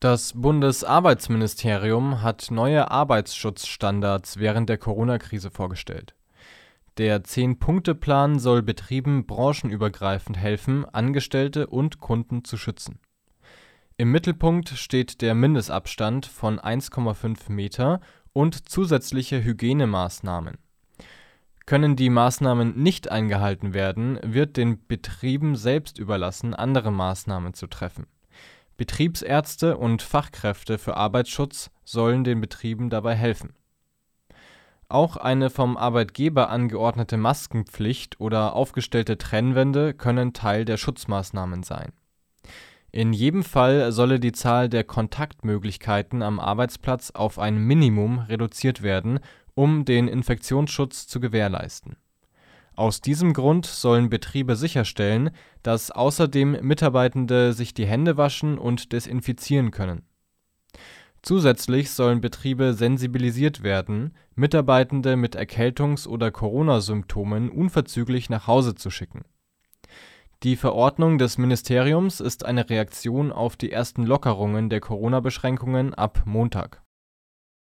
Das Bundesarbeitsministerium hat neue Arbeitsschutzstandards während der Corona-Krise vorgestellt. Der Zehn-Punkte-Plan soll Betrieben branchenübergreifend helfen, Angestellte und Kunden zu schützen. Im Mittelpunkt steht der Mindestabstand von 1,5 Meter und zusätzliche Hygienemaßnahmen. Können die Maßnahmen nicht eingehalten werden, wird den Betrieben selbst überlassen, andere Maßnahmen zu treffen. Betriebsärzte und Fachkräfte für Arbeitsschutz sollen den Betrieben dabei helfen. Auch eine vom Arbeitgeber angeordnete Maskenpflicht oder aufgestellte Trennwände können Teil der Schutzmaßnahmen sein. In jedem Fall solle die Zahl der Kontaktmöglichkeiten am Arbeitsplatz auf ein Minimum reduziert werden, um den Infektionsschutz zu gewährleisten aus diesem Grund sollen Betriebe sicherstellen, dass außerdem Mitarbeitende sich die Hände waschen und desinfizieren können. Zusätzlich sollen Betriebe sensibilisiert werden, Mitarbeitende mit Erkältungs oder Corona-Symptomen unverzüglich nach Hause zu schicken. Die Verordnung des Ministeriums ist eine Reaktion auf die ersten Lockerungen der Corona-Beschränkungen ab Montag